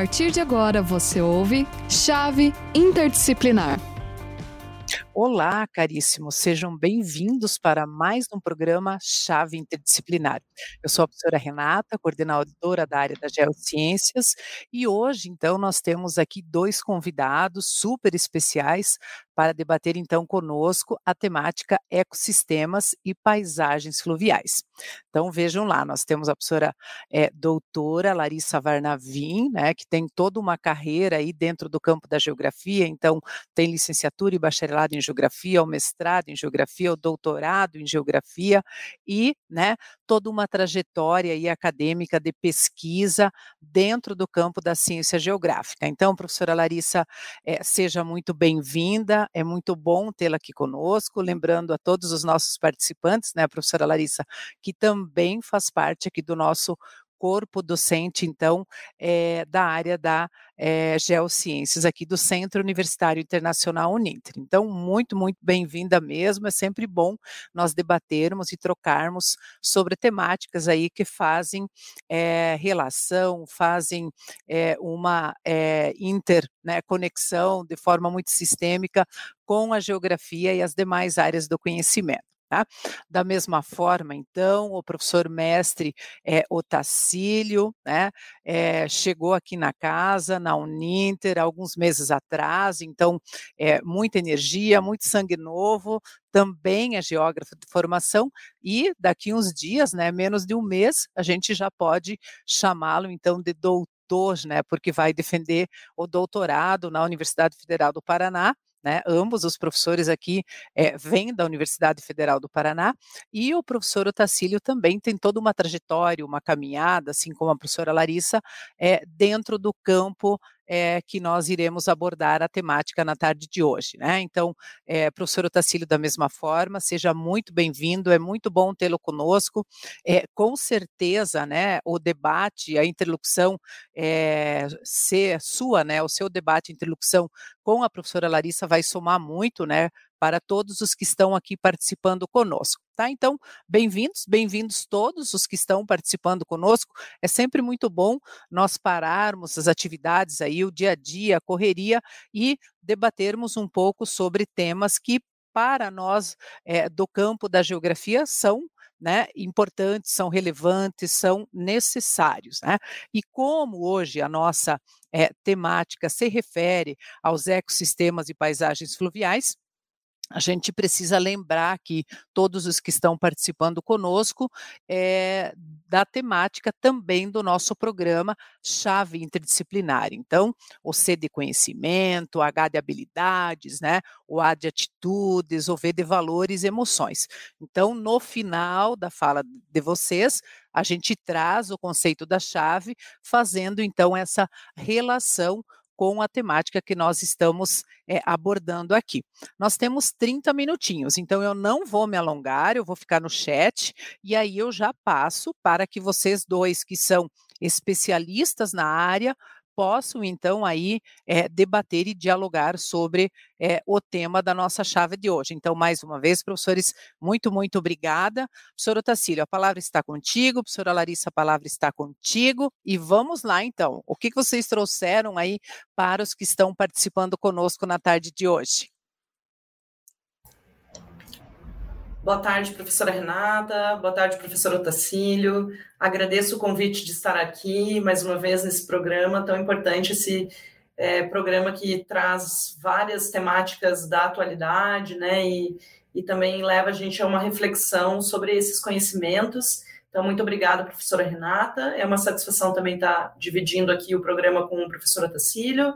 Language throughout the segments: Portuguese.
partir de agora você ouve Chave Interdisciplinar. Olá, caríssimos, sejam bem-vindos para mais um programa Chave Interdisciplinar. Eu sou a professora Renata, coordenadora da área das geociências, e hoje, então, nós temos aqui dois convidados super especiais para debater então conosco a temática ecossistemas e paisagens fluviais. Então vejam lá, nós temos a professora é, doutora Larissa Varnavim, né, que tem toda uma carreira aí dentro do campo da geografia, então tem licenciatura e bacharelado em geografia, o mestrado em geografia, o doutorado em geografia e, né, toda uma trajetória aí acadêmica de pesquisa dentro do campo da ciência geográfica. Então, professora Larissa, é, seja muito bem-vinda, é muito bom tê-la aqui conosco, lembrando a todos os nossos participantes, né, a professora Larissa, que também faz parte aqui do nosso corpo docente, então, é, da área da é, Geociências, aqui do Centro Universitário Internacional Uninter. Então, muito, muito bem-vinda mesmo, é sempre bom nós debatermos e trocarmos sobre temáticas aí que fazem é, relação, fazem uma interconexão né, de forma muito sistêmica com a geografia e as demais áreas do conhecimento. Tá? Da mesma forma, então, o professor mestre é, Otacílio né, é, chegou aqui na casa, na Uninter, alguns meses atrás, então, é, muita energia, muito sangue novo, também é geógrafo de formação, e daqui uns dias, né, menos de um mês, a gente já pode chamá-lo, então, de doutor, né, porque vai defender o doutorado na Universidade Federal do Paraná, né? Ambos os professores aqui é, vêm da Universidade Federal do Paraná e o professor Otacílio também tem toda uma trajetória, uma caminhada, assim como a professora Larissa, é, dentro do campo é, que nós iremos abordar a temática na tarde de hoje. Né? Então, é, professor Otacílio, da mesma forma, seja muito bem-vindo, é muito bom tê-lo conosco. É, com certeza, né, o debate, a interlocução é, ser sua, né, o seu debate, interlocução com a professora Larissa vai somar muito, né, para todos os que estão aqui participando conosco. Tá? Então, bem-vindos, bem-vindos todos os que estão participando conosco. É sempre muito bom nós pararmos as atividades aí, o dia a dia, a correria e debatermos um pouco sobre temas que para nós é, do campo da geografia são né, importantes, são relevantes, são necessários. Né? E como hoje a nossa é, temática se refere aos ecossistemas e paisagens fluviais, a gente precisa lembrar que todos os que estão participando conosco é, da temática também do nosso programa Chave Interdisciplinar. Então, o C de conhecimento, o H de habilidades, né, o A de atitudes, o V de valores e emoções. Então, no final da fala de vocês, a gente traz o conceito da chave, fazendo então essa relação com a temática que nós estamos é, abordando aqui. Nós temos 30 minutinhos, então eu não vou me alongar, eu vou ficar no chat e aí eu já passo para que vocês dois que são especialistas na área possam então aí é, debater e dialogar sobre é, o tema da nossa chave de hoje. Então, mais uma vez, professores, muito, muito obrigada. Professor Otacílio, a palavra está contigo, professora Larissa, a palavra está contigo, e vamos lá então. O que vocês trouxeram aí para os que estão participando conosco na tarde de hoje? Boa tarde, professora Renata. Boa tarde, professor Otacílio. Agradeço o convite de estar aqui mais uma vez nesse programa tão importante, esse é, programa que traz várias temáticas da atualidade, né? E, e também leva a gente a uma reflexão sobre esses conhecimentos. Então, muito obrigada, professora Renata. É uma satisfação também estar dividindo aqui o programa com o professor Otacílio.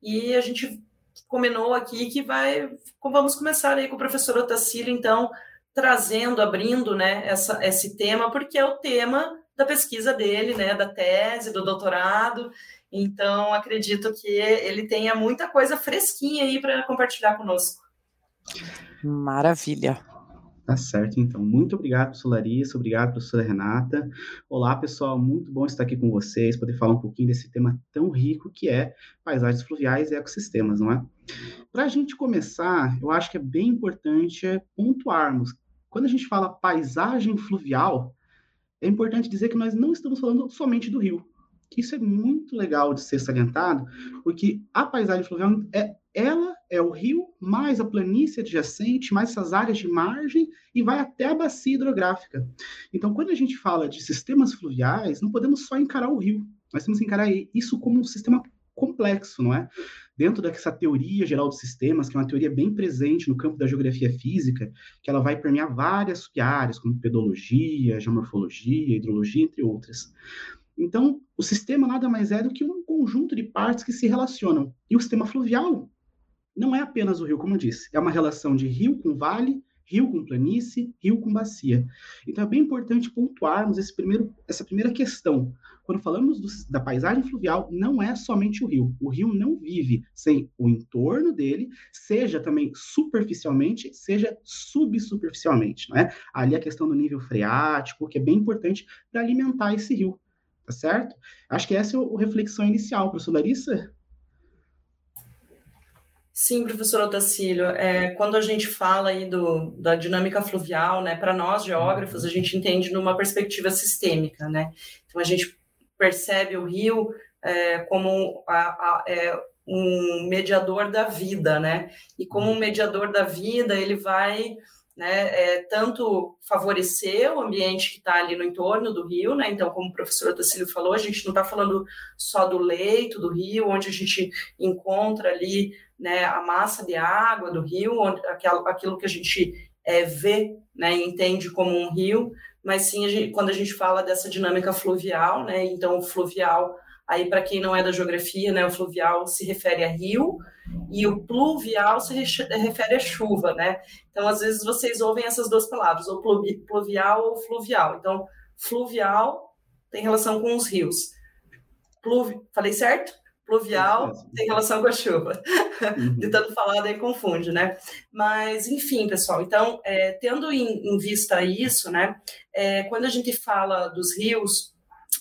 E a gente combinou aqui que vai. Vamos começar aí com o professor Otacílio, então trazendo, abrindo né, essa, esse tema, porque é o tema da pesquisa dele, né, da tese, do doutorado. Então, acredito que ele tenha muita coisa fresquinha aí para compartilhar conosco. Maravilha. Tá certo, então. Muito obrigado, professora Larissa, obrigado, professora Renata. Olá, pessoal, muito bom estar aqui com vocês, poder falar um pouquinho desse tema tão rico que é paisagens fluviais e ecossistemas, não é? Para a gente começar, eu acho que é bem importante pontuarmos quando a gente fala paisagem fluvial, é importante dizer que nós não estamos falando somente do rio, isso é muito legal de ser salientado, porque a paisagem fluvial é ela é o rio mais a planície adjacente, mais essas áreas de margem e vai até a bacia hidrográfica. Então, quando a gente fala de sistemas fluviais, não podemos só encarar o rio, nós temos que encarar isso como um sistema complexo, não é? Dentro dessa teoria geral dos sistemas, que é uma teoria bem presente no campo da geografia física, que ela vai permear várias áreas, como pedologia, geomorfologia, hidrologia, entre outras. Então, o sistema nada mais é do que um conjunto de partes que se relacionam. E o sistema fluvial não é apenas o rio, como eu disse, é uma relação de rio com vale, rio com planície, rio com bacia. Então é bem importante pontuarmos esse primeiro, essa primeira questão. Quando falamos do, da paisagem fluvial, não é somente o rio. O rio não vive sem o entorno dele, seja também superficialmente, seja subsuperficialmente, não é? Ali a questão do nível freático, que é bem importante para alimentar esse rio, tá certo? Acho que essa é a reflexão inicial, professor Larissa. Sim, professor Otacílio, é, quando a gente fala aí do, da dinâmica fluvial, né, para nós geógrafos, a gente entende numa perspectiva sistêmica, né, então a gente percebe o rio é, como a, a, é, um mediador da vida, né, e como um mediador da vida, ele vai né, é, tanto favorecer o ambiente que está ali no entorno do rio, né, então, como o professor Otacílio falou, a gente não está falando só do leito do rio, onde a gente encontra ali né, a massa de água do rio, onde, aquilo, aquilo que a gente é, vê né, entende como um rio, mas sim a gente, quando a gente fala dessa dinâmica fluvial, né, então fluvial, aí para quem não é da geografia, né, o fluvial se refere a rio, e o pluvial se refere a chuva, né? Então, às vezes, vocês ouvem essas duas palavras, ou pluvial ou fluvial. Então, fluvial tem relação com os rios. Pluvi... Falei certo? Pluvial tem relação com a chuva. Uhum. De tanto falar, daí confunde, né? Mas, enfim, pessoal, então, é, tendo em, em, vista isso, né, é, quando a gente fala dos rios,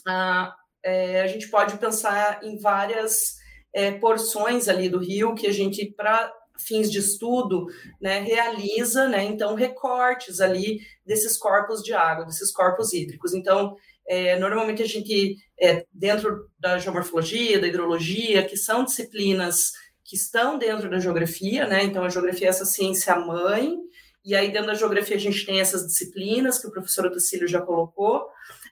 a, é, a gente pode pensar em várias é, porções ali do rio que a gente, para fins de estudo, né, realiza, né, então, recortes ali desses corpos de água, desses corpos hídricos. Então, é, normalmente a gente, é, dentro da geomorfologia, da hidrologia, que são disciplinas que estão dentro da geografia, né, então a geografia é essa ciência mãe, e aí dentro da geografia a gente tem essas disciplinas que o professor Otacílio já colocou,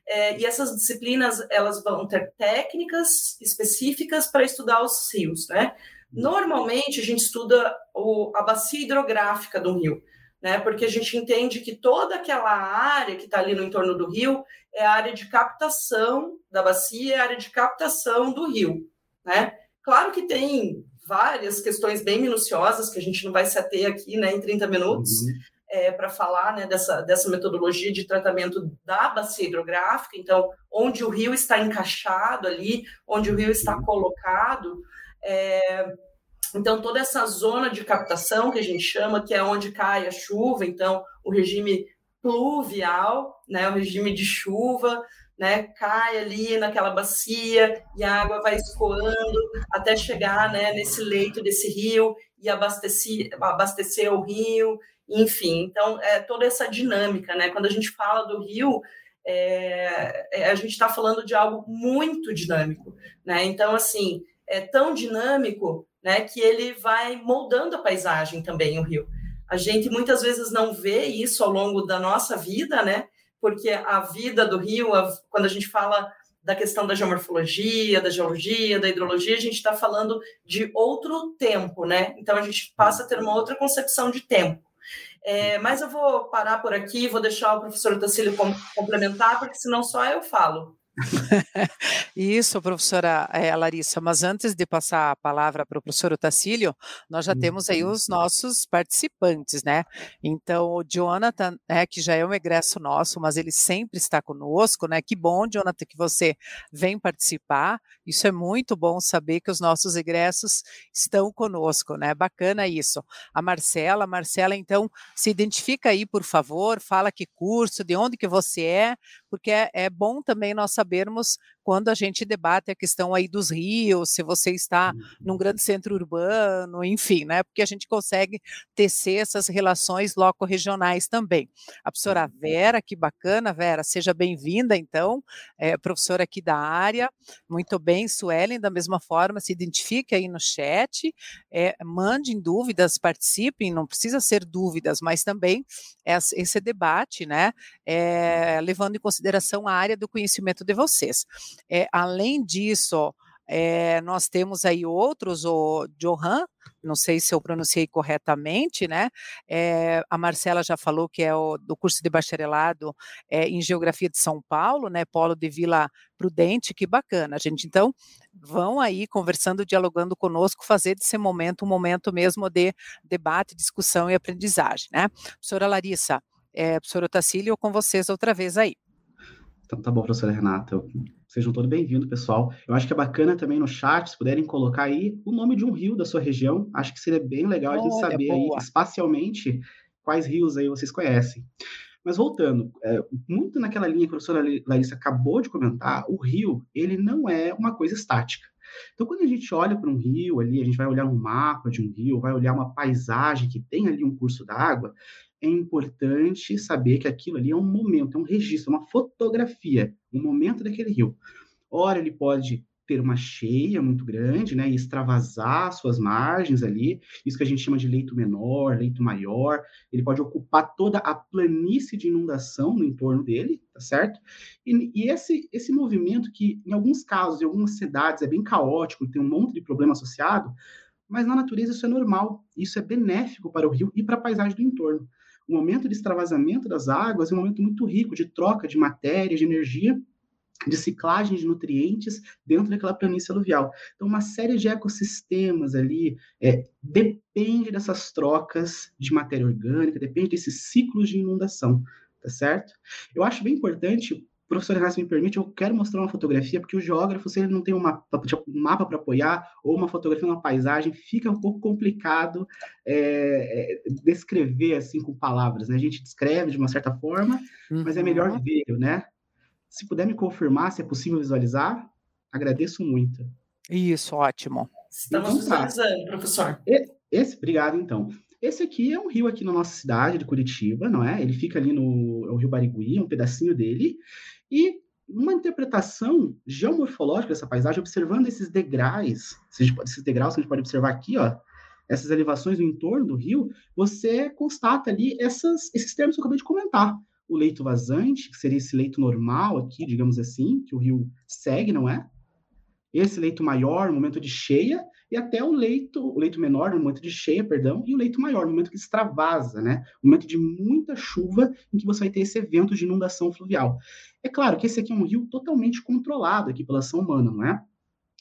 é, e essas disciplinas, elas vão ter técnicas específicas para estudar os rios, né? Normalmente, a gente estuda o, a bacia hidrográfica do rio, né? Porque a gente entende que toda aquela área que está ali no entorno do rio é a área de captação da bacia, é a área de captação do rio, né? Claro que tem várias questões bem minuciosas que a gente não vai se ater aqui, né, em 30 minutos, uhum é, para falar né, dessa, dessa metodologia de tratamento da bacia hidrográfica, então, onde o rio está encaixado ali, onde o rio está colocado. É, então, toda essa zona de captação que a gente chama, que é onde cai a chuva, então, o regime pluvial, né, o regime de chuva, né, cai ali naquela bacia e a água vai escoando até chegar né, nesse leito desse rio e abastecer, abastecer o rio enfim, então é toda essa dinâmica, né? Quando a gente fala do rio, é, é, a gente está falando de algo muito dinâmico, né? Então, assim, é tão dinâmico, né, que ele vai moldando a paisagem também, o rio. A gente muitas vezes não vê isso ao longo da nossa vida, né? Porque a vida do rio, a, quando a gente fala da questão da geomorfologia, da geologia, da hidrologia, a gente está falando de outro tempo, né? Então a gente passa a ter uma outra concepção de tempo. É, mas eu vou parar por aqui, vou deixar o professor Tacílio complementar, porque senão só eu falo. Isso, professora é, Larissa, mas antes de passar a palavra para o professor Otacílio, nós já temos aí os nossos participantes, né? Então, o Jonathan, né, que já é um egresso nosso, mas ele sempre está conosco, né? Que bom, Jonathan, que você vem participar. Isso é muito bom saber que os nossos egressos estão conosco, né? Bacana isso. A Marcela, Marcela, então, se identifica aí, por favor, fala que curso, de onde que você é, porque é, é bom também nós sabermos quando a gente debate a questão aí dos rios, se você está num uhum. grande centro urbano, enfim, né? Porque a gente consegue tecer essas relações loco-regionais também. A professora uhum. Vera, que bacana, Vera, seja bem-vinda, então, é, professora aqui da área, muito bem, Suelen, da mesma forma, se identifique aí no chat, é, mandem dúvidas, participem, não precisa ser dúvidas, mas também esse debate, né, é, levando em consideração a área do conhecimento de vocês. É, além disso, é, nós temos aí outros, o Johan, não sei se eu pronunciei corretamente, né? É, a Marcela já falou que é o, do curso de bacharelado é, em Geografia de São Paulo, né? Polo de Vila Prudente, que bacana, gente. Então, vão aí conversando, dialogando conosco, fazer desse momento um momento mesmo de debate, discussão e aprendizagem, né? Professora Larissa, é, professor Otacílio, com vocês outra vez aí. Então, tá bom, professora Renata. Sejam todos bem-vindos, pessoal. Eu acho que é bacana também no chat, se puderem colocar aí o nome de um rio da sua região. Acho que seria bem legal a gente saber boa. aí, espacialmente, quais rios aí vocês conhecem. Mas voltando, é, muito naquela linha que a professora Larissa acabou de comentar, o rio, ele não é uma coisa estática. Então, quando a gente olha para um rio ali, a gente vai olhar um mapa de um rio, vai olhar uma paisagem que tem ali um curso d'água, é importante saber que aquilo ali é um momento, é um registro, é uma fotografia, um momento daquele rio. Ora, ele pode ter uma cheia muito grande, né, e extravasar suas margens ali, isso que a gente chama de leito menor, leito maior, ele pode ocupar toda a planície de inundação no entorno dele, tá certo? E, e esse, esse movimento que, em alguns casos, em algumas cidades, é bem caótico, tem um monte de problema associado, mas na natureza isso é normal, isso é benéfico para o rio e para a paisagem do entorno o momento de extravasamento das águas é um momento muito rico de troca de matéria, de energia, de ciclagem de nutrientes dentro daquela planície aluvial. Então, uma série de ecossistemas ali é, depende dessas trocas de matéria orgânica, depende desses ciclos de inundação, tá certo? Eu acho bem importante professor Renato me permite, eu quero mostrar uma fotografia, porque o geógrafo, se ele não tem um mapa, tipo, um mapa para apoiar, ou uma fotografia, uma paisagem, fica um pouco complicado é, é, descrever assim com palavras, né? A gente descreve de uma certa forma, uhum. mas é melhor uhum. ver, né? Se puder me confirmar se é possível visualizar, agradeço muito. Isso, ótimo. Estamos então, tá. visualizando, professor. Esse, obrigado, então. Esse aqui é um rio aqui na nossa cidade de Curitiba, não é? Ele fica ali no é o Rio Barigui, um pedacinho dele. E uma interpretação geomorfológica dessa paisagem, observando esses degraus, esses degraus que a gente pode observar aqui, ó, essas elevações no entorno do rio, você constata ali essas, esses termos que eu acabei de comentar. O leito vazante, que seria esse leito normal aqui, digamos assim, que o rio segue, não é? Esse leito maior, no momento de cheia, e até o leito, o leito menor, no momento de cheia, perdão, e o leito maior, no momento que extravasa, né? No momento de muita chuva, em que você vai ter esse evento de inundação fluvial. É claro que esse aqui é um rio totalmente controlado aqui pela ação humana, não é?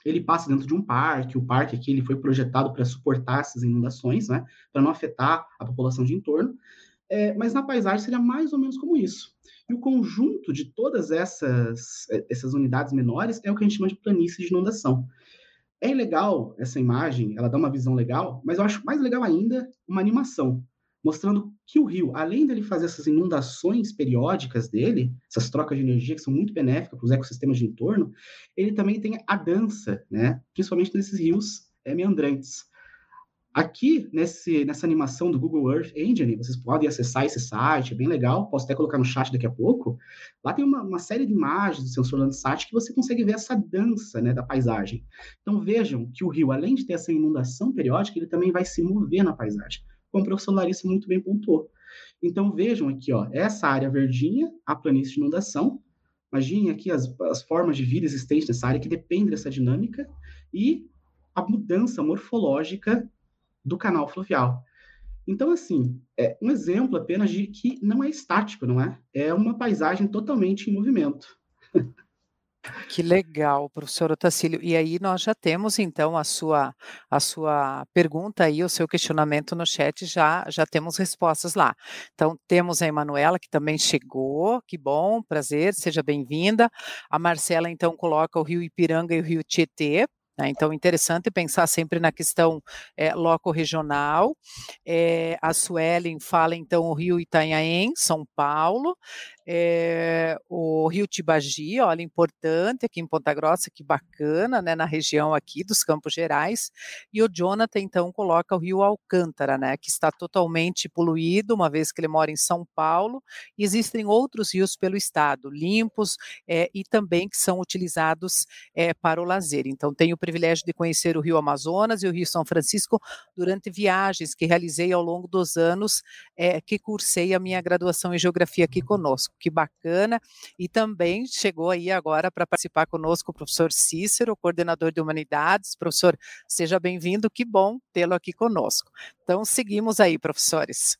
Ele passa dentro de um parque, o parque aqui ele foi projetado para suportar essas inundações, né? Para não afetar a população de entorno. É, mas na paisagem seria mais ou menos como isso. E o conjunto de todas essas, essas unidades menores é o que a gente chama de planície de inundação. É legal essa imagem, ela dá uma visão legal, mas eu acho mais legal ainda uma animação mostrando que o rio, além dele fazer essas inundações periódicas dele, essas trocas de energia que são muito benéficas para os ecossistemas de entorno, ele também tem a dança, né? principalmente nesses rios é, meandrantes. Aqui, nesse, nessa animação do Google Earth Engine, vocês podem acessar esse site, é bem legal, posso até colocar no chat daqui a pouco. Lá tem uma, uma série de imagens do sensor Landsat que você consegue ver essa dança né, da paisagem. Então vejam que o rio, além de ter essa inundação periódica, ele também vai se mover na paisagem como o professor Larissa muito bem pontuou. Então, vejam aqui, ó, essa área verdinha, a planície de inundação. Imaginem aqui as, as formas de vida existentes nessa área que dependem dessa dinâmica e a mudança morfológica do canal fluvial. Então, assim, é um exemplo apenas de que não é estático, não é? É uma paisagem totalmente em movimento. Que legal, professor Otacílio. E aí nós já temos então a sua a sua pergunta aí, o seu questionamento no chat, já já temos respostas lá. Então temos a Emanuela que também chegou, que bom, prazer, seja bem-vinda. A Marcela então coloca o Rio Ipiranga e o Rio Tietê? Então, interessante pensar sempre na questão é, loco-regional. É, a Suelen fala, então, o Rio Itanhaém, São Paulo. É, o Rio Tibagi, olha, importante aqui em Ponta Grossa, que bacana, né, na região aqui dos Campos Gerais, e o Jonathan, então, coloca o Rio Alcântara, né, que está totalmente poluído, uma vez que ele mora em São Paulo, e existem outros rios pelo estado, limpos, é, e também que são utilizados é, para o lazer. Então, tenho o privilégio de conhecer o Rio Amazonas e o Rio São Francisco durante viagens que realizei ao longo dos anos que cursei a minha graduação em Geografia aqui conosco. Que bacana! E também chegou aí agora para participar conosco o professor Cícero, coordenador de Humanidades. Professor, seja bem-vindo, que bom tê-lo aqui conosco. Então, seguimos aí, professores.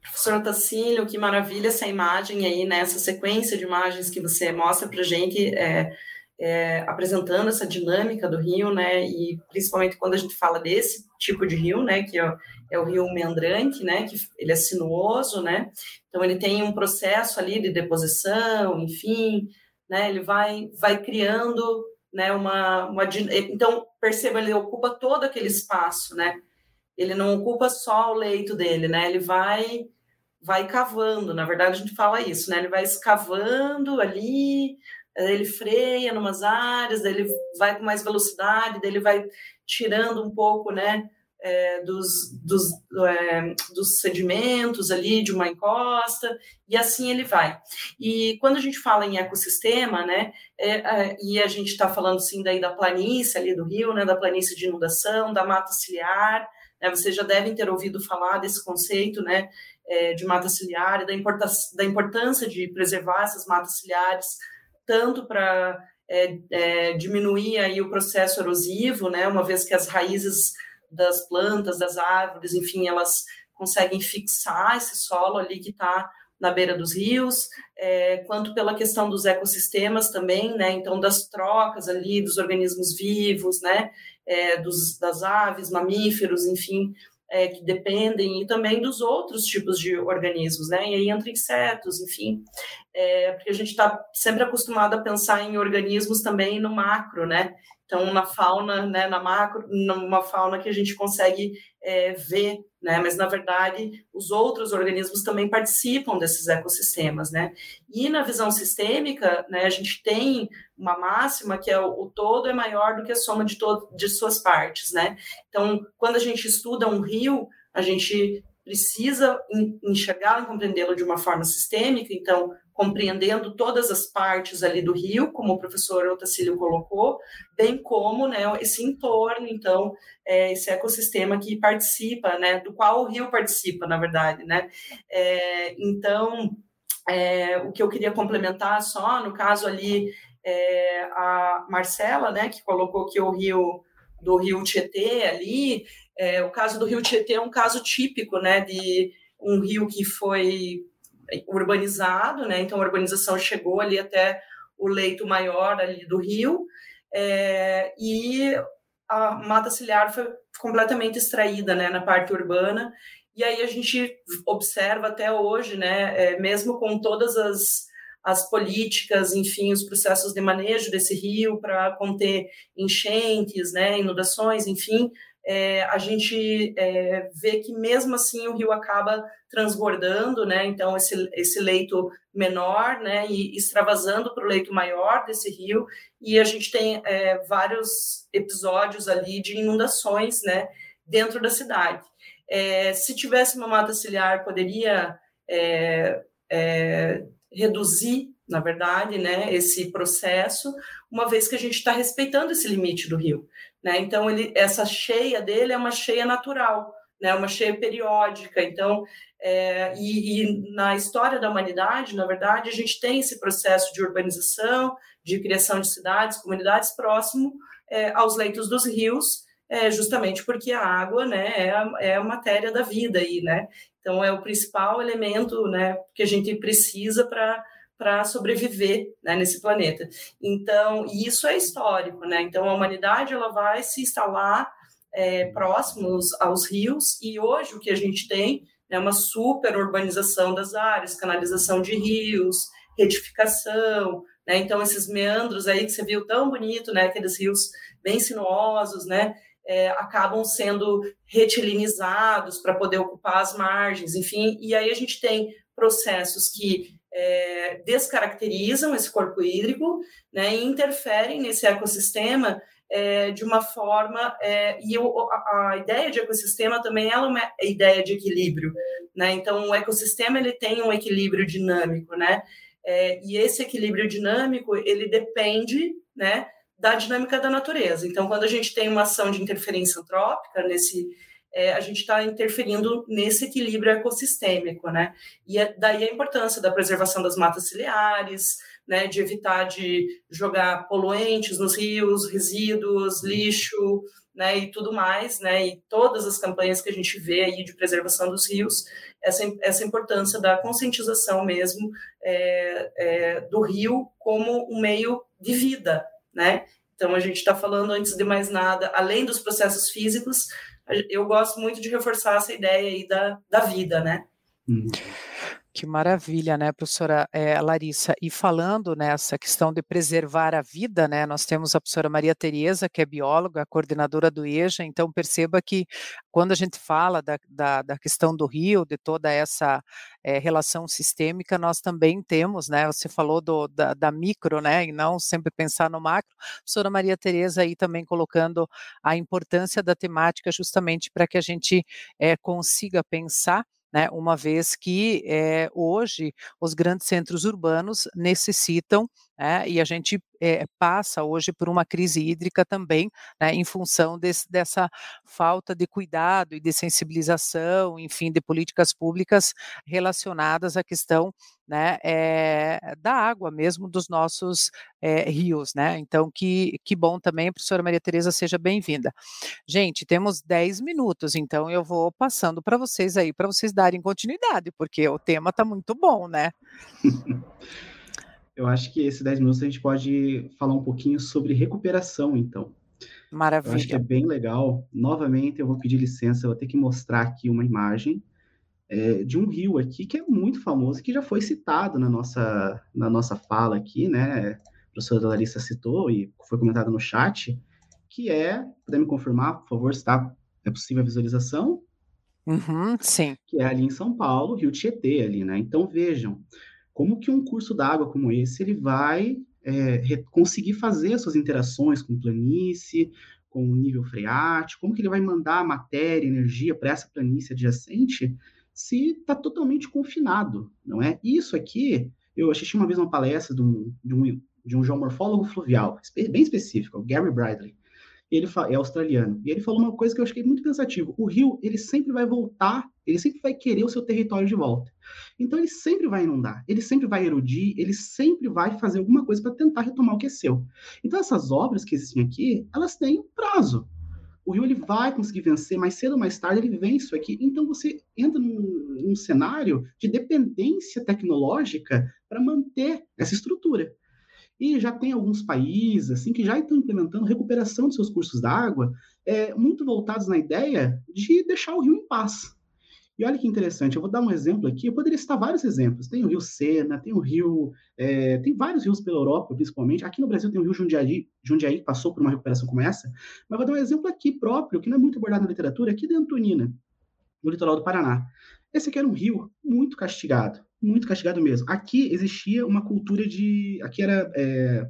Professor Tacílio, que maravilha essa imagem aí, né? Essa sequência de imagens que você mostra para gente. É é, apresentando essa dinâmica do rio, né, e principalmente quando a gente fala desse tipo de rio, né, que é, é, o rio meandrante, né, que ele é sinuoso, né, então ele tem um processo ali de deposição, enfim, né, ele vai, vai criando, né, uma, uma, então perceba, ele ocupa todo aquele espaço, né, ele não ocupa só o leito dele, né, ele vai vai cavando, na verdade a gente fala isso, né, ele vai escavando ali, ele freia em umas áreas, ele vai com mais velocidade, ele vai tirando um pouco, né, é, dos, dos, é, dos sedimentos ali de uma encosta, e assim ele vai. E quando a gente fala em ecossistema, né, é, é e a gente está falando sim daí da planície ali do rio, né, da planície de inundação, da mata ciliar, né, vocês já devem ter ouvido falar desse conceito, né, é, de mata ciliar, da, importância, da importância de preservar essas matas ciliares, tanto para é, é, diminuir aí o processo erosivo, né, uma vez que as raízes das plantas, das árvores, enfim, elas conseguem fixar esse solo ali que está na beira dos rios, é, quanto pela questão dos ecossistemas também, né, então das trocas ali dos organismos vivos, né, é, dos, das aves, mamíferos, enfim, é, que dependem, e também dos outros tipos de organismos, né? E aí entra insetos, enfim, é, porque a gente está sempre acostumado a pensar em organismos também no macro, né? Então, na fauna, né, na macro, numa fauna que a gente consegue é, ver, né? Mas, na verdade, os outros organismos também participam desses ecossistemas, né? E na visão sistêmica, né, a gente tem uma máxima que é o, o todo é maior do que a soma de, de suas partes, né? Então, quando a gente estuda um rio, a gente precisa enxergá-lo e compreendê-lo de uma forma sistêmica, então, compreendendo todas as partes ali do rio, como o professor Otacílio colocou, bem como né, esse entorno, então, é, esse ecossistema que participa, né, do qual o rio participa, na verdade, né. É, então, é, o que eu queria complementar só, no caso ali, é, a Marcela, né, que colocou que o rio do rio Tietê ali, é, o caso do rio Tietê é um caso típico, né, de um rio que foi urbanizado, né? Então a urbanização chegou ali até o leito maior ali do rio é, e a mata ciliar foi completamente extraída, né, na parte urbana. E aí a gente observa até hoje, né, é, mesmo com todas as as políticas, enfim, os processos de manejo desse rio para conter enchentes, né, inundações, enfim, é, a gente é, vê que mesmo assim o rio acaba transbordando, né? Então esse, esse leito menor, né? E extravasando para o leito maior desse rio e a gente tem é, vários episódios ali de inundações, né? Dentro da cidade. É, se tivesse uma mata ciliar, poderia é, é, reduzir, na verdade, né? Esse processo, uma vez que a gente está respeitando esse limite do rio. Né? Então, ele, essa cheia dele é uma cheia natural, né? uma cheia periódica. Então, é, e, e, na história da humanidade, na verdade, a gente tem esse processo de urbanização, de criação de cidades, comunidades próximo é, aos leitos dos rios, é, justamente porque a água né, é, a, é a matéria da vida aí, né? Então é o principal elemento né, que a gente precisa para para sobreviver né, nesse planeta. Então, isso é histórico, né? Então, a humanidade ela vai se instalar é, próximos aos rios e hoje o que a gente tem é uma super urbanização das áreas, canalização de rios, retificação, né? Então, esses meandros aí que você viu tão bonito, né? Aqueles rios bem sinuosos, né? É, acabam sendo retilinizados para poder ocupar as margens, enfim, e aí a gente tem processos que é, descaracterizam esse corpo hídrico né, e interferem nesse ecossistema é, de uma forma é, e a, a, ideia de ecossistema também é uma ideia de equilíbrio, né? Então o ecossistema ele tem um equilíbrio dinâmico, né? É, e esse equilíbrio dinâmico ele depende, né, da dinâmica da natureza. Então quando a gente tem uma ação de interferência antrópica nesse é, a gente está interferindo nesse equilíbrio ecossistêmico, né? E é, daí a importância da preservação das matas ciliares, né, de evitar de jogar poluentes nos rios, resíduos, lixo, né, e tudo mais, né, e todas as campanhas que a gente vê aí de preservação dos rios, essa, essa importância da conscientização mesmo é, é, do rio como um meio de vida, né, então a gente está falando, antes de mais nada, além dos processos físicos, eu gosto muito de reforçar essa ideia aí da, da vida, né. Hum. Que maravilha, né, professora é, Larissa? E falando nessa questão de preservar a vida, né, nós temos a professora Maria Tereza, que é bióloga, coordenadora do EJA, então perceba que quando a gente fala da, da, da questão do rio, de toda essa é, relação sistêmica, nós também temos, né, você falou do, da, da, micro, né, e não sempre pensar no macro, a professora Maria Tereza aí também colocando a importância da temática justamente para que a gente é, consiga pensar né, uma vez que é, hoje os grandes centros urbanos necessitam, né, e a gente é, passa hoje por uma crise hídrica também, né, em função desse, dessa falta de cuidado e de sensibilização, enfim, de políticas públicas relacionadas à questão né, é, da água mesmo dos nossos é, rios, né? Então, que, que bom também, professora Maria Tereza, seja bem-vinda. Gente, temos 10 minutos, então eu vou passando para vocês aí, para vocês darem continuidade, porque o tema está muito bom, né? eu acho que esses 10 minutos a gente pode falar um pouquinho sobre recuperação, então. Maravilha. Eu acho que é bem legal. Novamente, eu vou pedir licença, eu vou ter que mostrar aqui uma imagem é, de um rio aqui que é muito famoso, que já foi citado na nossa, na nossa fala aqui, né? A professora Larissa citou e foi comentado no chat, que é, puder me confirmar, por favor, se está é possível a visualização? Uhum, sim. Que é ali em São Paulo, Rio Tietê ali, né? Então vejam, como que um curso d'água como esse, ele vai é, conseguir fazer as suas interações com planície, com o nível freático, como que ele vai mandar matéria, energia para essa planície adjacente, se está totalmente confinado, não é? Isso aqui, eu assisti uma vez uma palestra de um, de um, de um geomorfólogo fluvial, bem específico, o Gary Bradley, ele é australiano, e ele falou uma coisa que eu achei muito pensativo, o rio, ele sempre vai voltar, ele sempre vai querer o seu território de volta. Então ele sempre vai inundar, ele sempre vai erodir, ele sempre vai fazer alguma coisa para tentar retomar o que é seu. Então essas obras que existem aqui, elas têm um prazo, o Rio ele vai conseguir vencer, mais cedo ou mais tarde ele vence isso aqui. Então você entra num, num cenário de dependência tecnológica para manter essa estrutura. E já tem alguns países assim que já estão implementando recuperação de seus cursos d'água, é, muito voltados na ideia de deixar o rio em paz. E olha que interessante, eu vou dar um exemplo aqui, eu poderia citar vários exemplos. Tem o Rio Sena, tem o Rio, é, tem vários rios pela Europa, principalmente. Aqui no Brasil tem o Rio Jundiaí, Jundiaí que passou por uma recuperação como essa. Mas vou dar um exemplo aqui próprio, que não é muito abordado na literatura, aqui de Antonina, no litoral do Paraná. Esse aqui era um rio muito castigado, muito castigado mesmo. Aqui existia uma cultura de, aqui era é,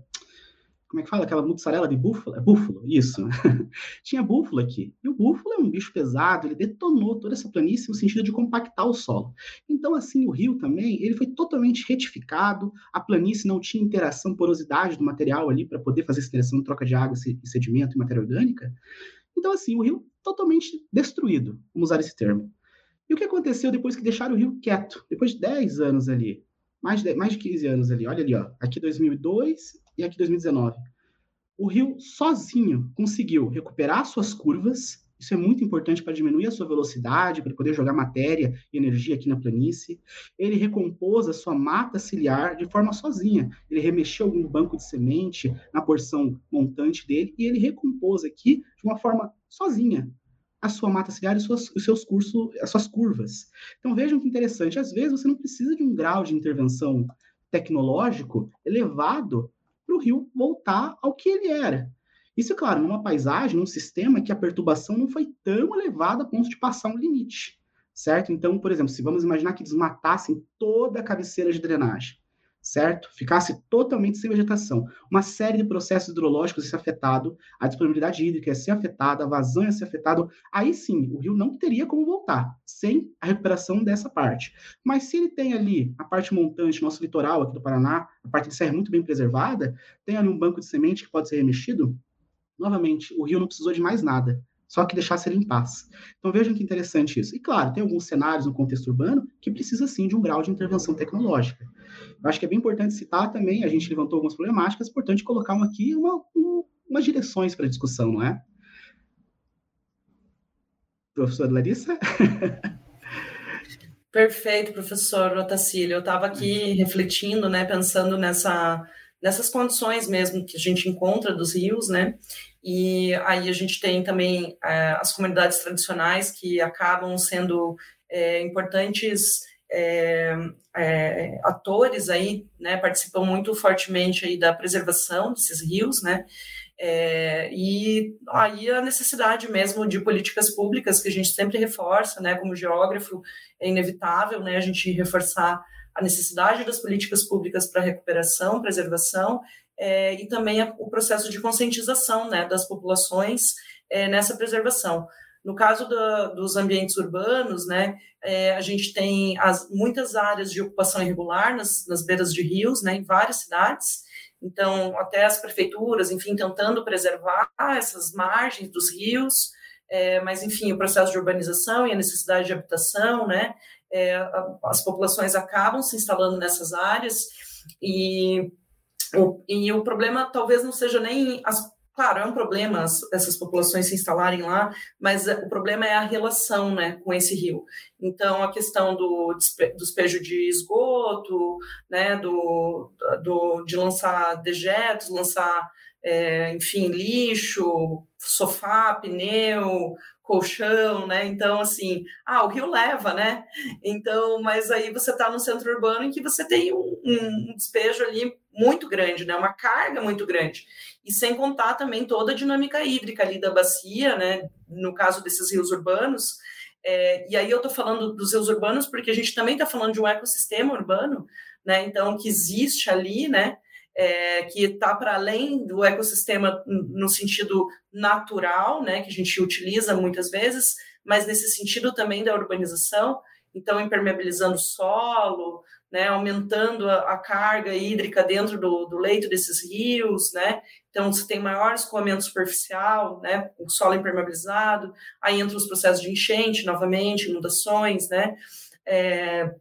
como é que fala? Aquela mussarela de búfalo? É búfalo, isso. Tinha búfalo aqui. E o búfalo é um bicho pesado, ele detonou toda essa planície no sentido de compactar o solo. Então, assim, o rio também, ele foi totalmente retificado, a planície não tinha interação, porosidade do material ali para poder fazer essa interação, troca de água, sedimento e matéria orgânica. Então, assim, o rio totalmente destruído, vamos usar esse termo. E o que aconteceu depois que deixaram o rio quieto? Depois de 10 anos ali, mais de, mais de 15 anos ali, olha ali, ó, aqui 2002 e aqui 2019. O Rio sozinho conseguiu recuperar suas curvas, isso é muito importante para diminuir a sua velocidade, para poder jogar matéria e energia aqui na planície. Ele recompôs a sua mata ciliar de forma sozinha. Ele remexeu algum banco de semente na porção montante dele e ele recompôs aqui de uma forma sozinha a sua mata ciliar e suas, os seus cursos, as suas curvas. Então vejam que interessante, às vezes você não precisa de um grau de intervenção tecnológico elevado para o rio voltar ao que ele era. Isso, é claro, numa paisagem, num sistema que a perturbação não foi tão elevada a ponto de passar um limite. certo? Então, por exemplo, se vamos imaginar que desmatassem toda a cabeceira de drenagem, certo? Ficasse totalmente sem vegetação. Uma série de processos hidrológicos ia ser afetado, a disponibilidade hídrica ia ser afetada, a vazão ia ser afetada. Aí sim, o rio não teria como voltar sem a recuperação dessa parte. Mas se ele tem ali a parte montante, nosso litoral aqui do Paraná, a parte de serra muito bem preservada, tem ali um banco de semente que pode ser remexido, novamente, o rio não precisou de mais nada só que deixasse ele em paz. Então vejam que interessante isso. E claro, tem alguns cenários no contexto urbano que precisa sim de um grau de intervenção tecnológica. Eu acho que é bem importante citar também, a gente levantou algumas problemáticas, é importante colocar aqui uma, um, umas direções para a discussão, não é? Professora Larissa? Perfeito, professor Otacílio. Eu estava aqui refletindo, né, pensando nessa, nessas condições mesmo que a gente encontra dos rios, né, e aí a gente tem também é, as comunidades tradicionais que acabam sendo é, importantes é, é, atores aí, né, participam muito fortemente aí da preservação desses rios, né, é, e aí a necessidade mesmo de políticas públicas que a gente sempre reforça, né, como geógrafo, é inevitável, né, a gente reforçar a necessidade das políticas públicas para recuperação, preservação é, e também o processo de conscientização né, das populações é, nessa preservação. No caso do, dos ambientes urbanos, né, é, a gente tem as, muitas áreas de ocupação irregular nas, nas beiras de rios, né, em várias cidades. Então, até as prefeituras, enfim, tentando preservar essas margens dos rios, é, mas, enfim, o processo de urbanização e a necessidade de habitação, né, é, as populações acabam se instalando nessas áreas e e o problema talvez não seja nem as Claro, é um problema essas populações se instalarem lá, mas o problema é a relação né, com esse rio. Então, a questão do despejo de esgoto, né, do, do, de lançar dejetos, lançar, é, enfim, lixo, sofá, pneu, colchão, né? Então, assim, ah, o rio leva, né? Então, mas aí você está no centro urbano em que você tem um, um, despejo ali muito grande, né? Uma carga muito grande. E sem contar também toda a dinâmica hídrica ali da bacia, né? No caso desses rios urbanos. É, e aí eu estou falando dos rios urbanos porque a gente também está falando de um ecossistema urbano, né? Então, que existe ali, né? É, que está para além do ecossistema no sentido natural, né, que a gente utiliza muitas vezes, mas nesse sentido também da urbanização, então impermeabilizando o solo, né, aumentando a, a carga hídrica dentro do, do, leito desses rios, né, então você tem maior escoamento superficial, né, o solo impermeabilizado, aí entra os processos de enchente novamente, inundações, né, é,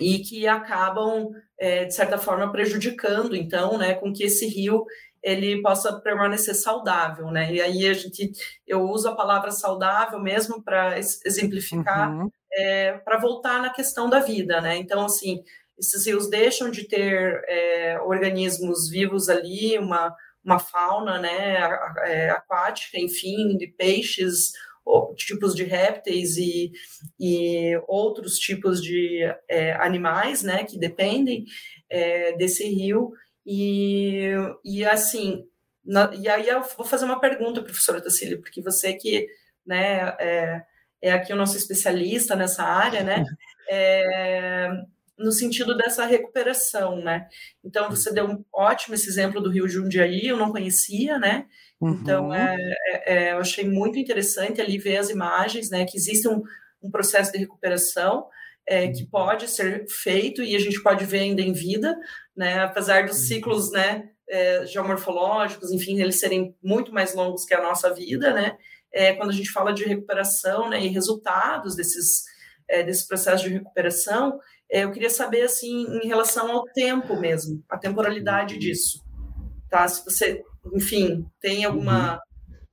e que acabam, é, de certa forma, prejudicando, então, né, com que esse rio ele possa permanecer saudável, né? E aí a gente, eu uso a palavra saudável mesmo para exemplificar, uhum. é, para voltar na questão da vida, né? Então, assim, esses rios deixam de ter é, organismos vivos ali, uma, uma fauna, né, é, aquática, enfim, de peixes, tipos de répteis e, e outros tipos de é, animais, né, que dependem é, desse rio. E, e assim, na, e aí eu vou fazer uma pergunta, professora Tacílio, porque você que né, é, é aqui o nosso especialista nessa área, né? É, no sentido dessa recuperação, né? Então, você deu um ótimo esse exemplo do Rio Jundiaí, eu não conhecia, né? Então, uhum. é, é, é, eu achei muito interessante ali ver as imagens, né? Que existe um, um processo de recuperação é, que pode ser feito e a gente pode ver ainda em vida, né? Apesar dos ciclos, né? É, geomorfológicos, enfim, eles serem muito mais longos que a nossa vida, né? É, quando a gente fala de recuperação, né? E resultados desses desse processo de recuperação, eu queria saber, assim, em relação ao tempo mesmo, a temporalidade uhum. disso, tá? Se você, enfim, tem alguma, uhum.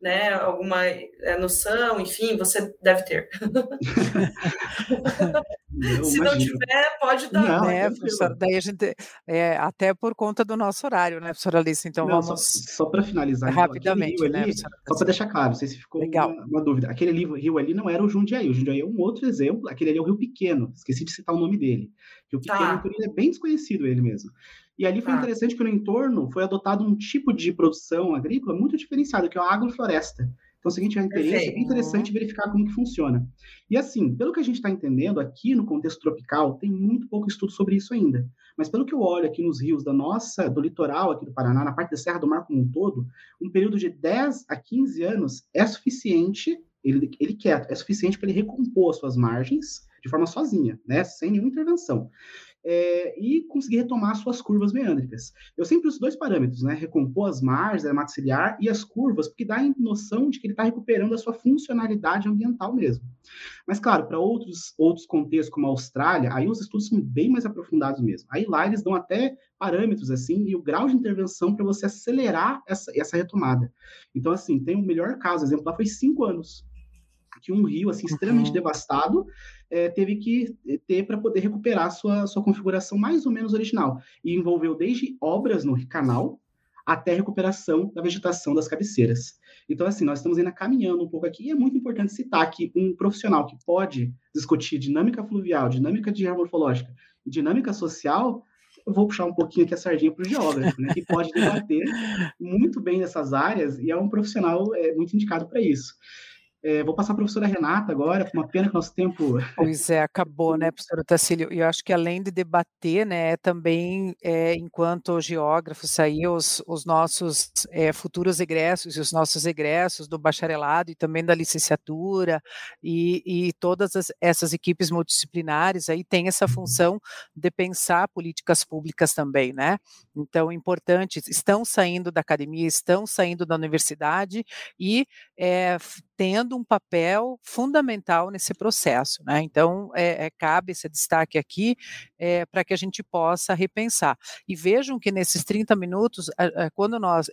né, alguma é, noção, enfim, você deve ter. Se não tiver, pode dar. Não, né, professora? Daí a gente, é, até por conta do nosso horário, né, professora Alice? Então não, vamos. Só, só para finalizar, rapidamente, então, ali, né, só para deixar claro, não sei se ficou uma, uma, dúvida. Aquele livro, rio ali não era o Jundiaí, o Jundiaí é um outro exemplo, aquele ali é o Rio Pequeno, esqueci de citar o nome dele. Rio Pequeno, tá. é bem desconhecido ele mesmo. E ali foi tá. interessante que no entorno foi adotado um tipo de produção agrícola muito diferenciado, que é a agrofloresta. Então, se tiver interesse, é interessante verificar como que funciona. E assim, pelo que a gente está entendendo, aqui no contexto tropical, tem muito pouco estudo sobre isso ainda. Mas pelo que eu olho aqui nos rios da nossa, do litoral aqui do Paraná, na parte da Serra do Mar como um todo, um período de 10 a 15 anos é suficiente, ele, ele quieto, é suficiente para ele recompor as suas margens de forma sozinha, né, sem nenhuma intervenção é, e conseguir retomar suas curvas meândricas. Eu sempre uso dois parâmetros, né? Recompor as margens, a mata ciliar e as curvas, porque dá a noção de que ele está recuperando a sua funcionalidade ambiental mesmo. Mas, claro, para outros, outros contextos, como a Austrália, aí os estudos são bem mais aprofundados mesmo. Aí lá eles dão até parâmetros, assim, e o grau de intervenção para você acelerar essa, essa retomada. Então, assim, tem o melhor caso, exemplo, lá foi cinco anos que um rio assim extremamente uhum. devastado é, teve que ter para poder recuperar sua, sua configuração mais ou menos original. E envolveu desde obras no canal até recuperação da vegetação das cabeceiras. Então, assim, nós estamos ainda caminhando um pouco aqui, e é muito importante citar que um profissional que pode discutir dinâmica fluvial, dinâmica de geomorfológica e dinâmica social, eu vou puxar um pouquinho aqui a sardinha para o geógrafo, né, que pode debater muito bem nessas áreas e é um profissional é, muito indicado para isso. É, vou passar a professora Renata agora, uma pena que nosso tempo. Pois é, acabou, né, professora Tacílio? E eu acho que além de debater, né, também, é, enquanto geógrafos, aí os, os nossos é, futuros egressos e os nossos egressos do bacharelado e também da licenciatura e, e todas as, essas equipes multidisciplinares aí têm essa função de pensar políticas públicas também, né? Então, importante, estão saindo da academia, estão saindo da universidade e é, tendo um papel fundamental nesse processo. Né? Então, é, é, cabe esse destaque aqui para que a gente possa repensar. E vejam que nesses 30 minutos, quando nós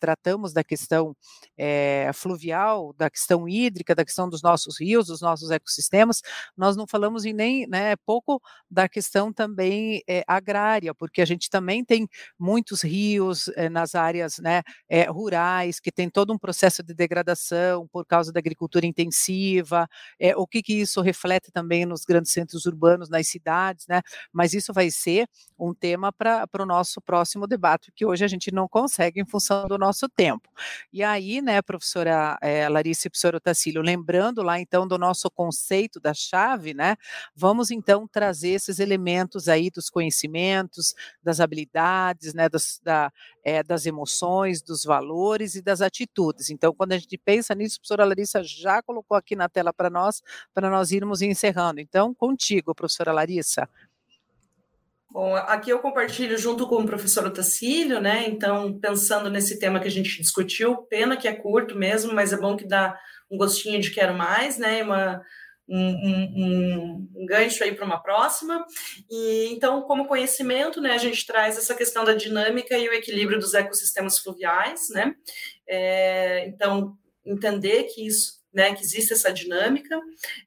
tratamos da questão é, fluvial, da questão hídrica, da questão dos nossos rios, dos nossos ecossistemas, nós não falamos em nem né, pouco da questão também é, agrária, porque a gente também tem muitos rios nas áreas né, rurais que tem todo um processo de degradação por causa da agricultura intensiva, o que, que isso reflete também nos grandes centros urbanos, nas cidades, né? mas isso vai ser um tema para o nosso próximo debate, que hoje a gente não consegue em função do nosso tempo. E aí, né, professora é, Larissa e professor Otacílio, lembrando lá então do nosso conceito da chave, né, vamos então trazer esses elementos aí dos conhecimentos, das habilidades, né, das, da, é, das emoções, dos valores e das atitudes. Então, quando a gente pensa nisso, a professora Larissa já colocou aqui na tela para nós, para nós irmos encerrando. Então, contigo, professora Larissa. Bom, aqui eu compartilho junto com o professor Otacílio, né? Então, pensando nesse tema que a gente discutiu, pena que é curto mesmo, mas é bom que dá um gostinho de quero mais, né? Uma, um, um, um, gancho aí para uma próxima. E então, como conhecimento, né, a gente traz essa questão da dinâmica e o equilíbrio dos ecossistemas fluviais, né? É, então, entender que isso né, que existe essa dinâmica.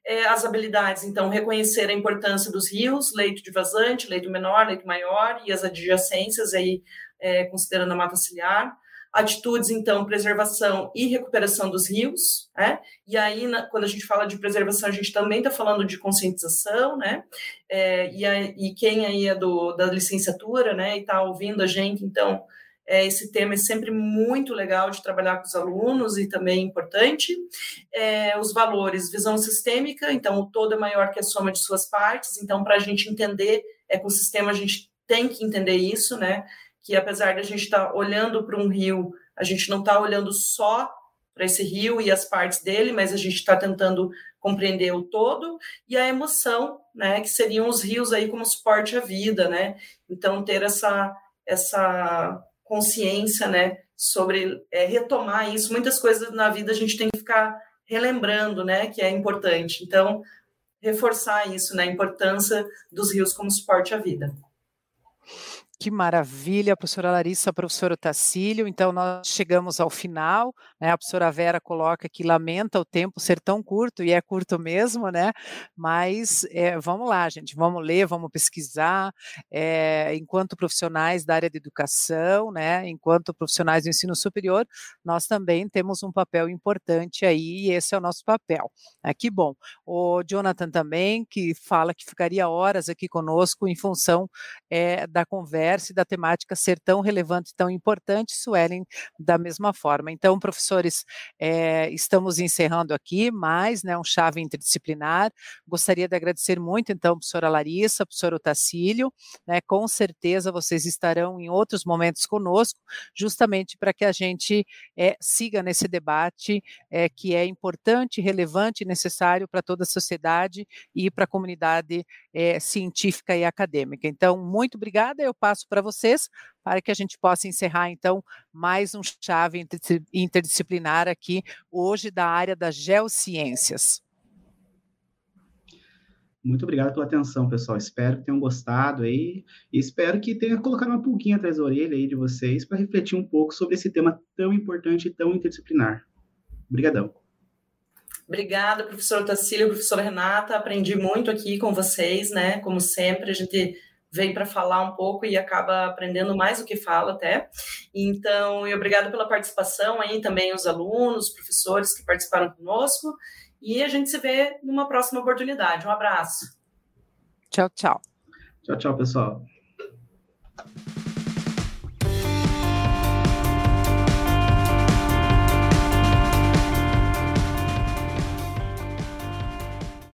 É, as habilidades, então, reconhecer a importância dos rios, leito de vazante, leito menor, leito maior, e as adjacências, aí, é, considerando a mata ciliar. Atitudes, então, preservação e recuperação dos rios, né? E aí, na, quando a gente fala de preservação, a gente também está falando de conscientização, né? É, e, a, e quem aí é do, da licenciatura, né, e está ouvindo a gente, então, é, esse tema é sempre muito legal de trabalhar com os alunos e também importante. É, os valores, visão sistêmica, então o todo é maior que a soma de suas partes, então para a gente entender ecossistema, a gente tem que entender isso, né? Que apesar de a gente estar tá olhando para um rio, a gente não está olhando só para esse rio e as partes dele, mas a gente está tentando compreender o todo, e a emoção, né, que seriam os rios aí como suporte à vida, né? Então, ter essa, essa consciência, né, sobre é, retomar isso. Muitas coisas na vida a gente tem que ficar relembrando, né, que é importante. Então, reforçar isso, né, a importância dos rios como suporte à vida. Que maravilha, professora Larissa, professor Tacílio. Então, nós chegamos ao final, né? A professora Vera coloca que lamenta o tempo ser tão curto, e é curto mesmo, né? Mas é, vamos lá, gente, vamos ler, vamos pesquisar. É, enquanto profissionais da área de educação, né? Enquanto profissionais do ensino superior, nós também temos um papel importante aí, e esse é o nosso papel. É, que bom. O Jonathan também, que fala que ficaria horas aqui conosco em função é, da conversa e da temática ser tão relevante, tão importante, Suelen, da mesma forma. Então, professores, é, estamos encerrando aqui mais né, um chave interdisciplinar. Gostaria de agradecer muito, então, professora Larissa, professor Otacílio, né, com certeza vocês estarão em outros momentos conosco, justamente para que a gente é, siga nesse debate é, que é importante, relevante e necessário para toda a sociedade e para a comunidade científica e acadêmica. Então, muito obrigada, eu passo para vocês para que a gente possa encerrar, então, mais um chave interdisciplinar aqui, hoje da área das geociências. Muito obrigado pela atenção, pessoal. Espero que tenham gostado aí e espero que tenha colocado uma pulguinha atrás da orelha aí de vocês para refletir um pouco sobre esse tema tão importante e tão interdisciplinar. Obrigadão. Obrigada, professor Tacílio, professora Renata. Aprendi muito aqui com vocês, né? Como sempre, a gente vem para falar um pouco e acaba aprendendo mais do que fala até. Então, e obrigado pela participação aí também os alunos, os professores que participaram conosco. E a gente se vê numa próxima oportunidade. Um abraço. Tchau, tchau. Tchau, tchau, pessoal.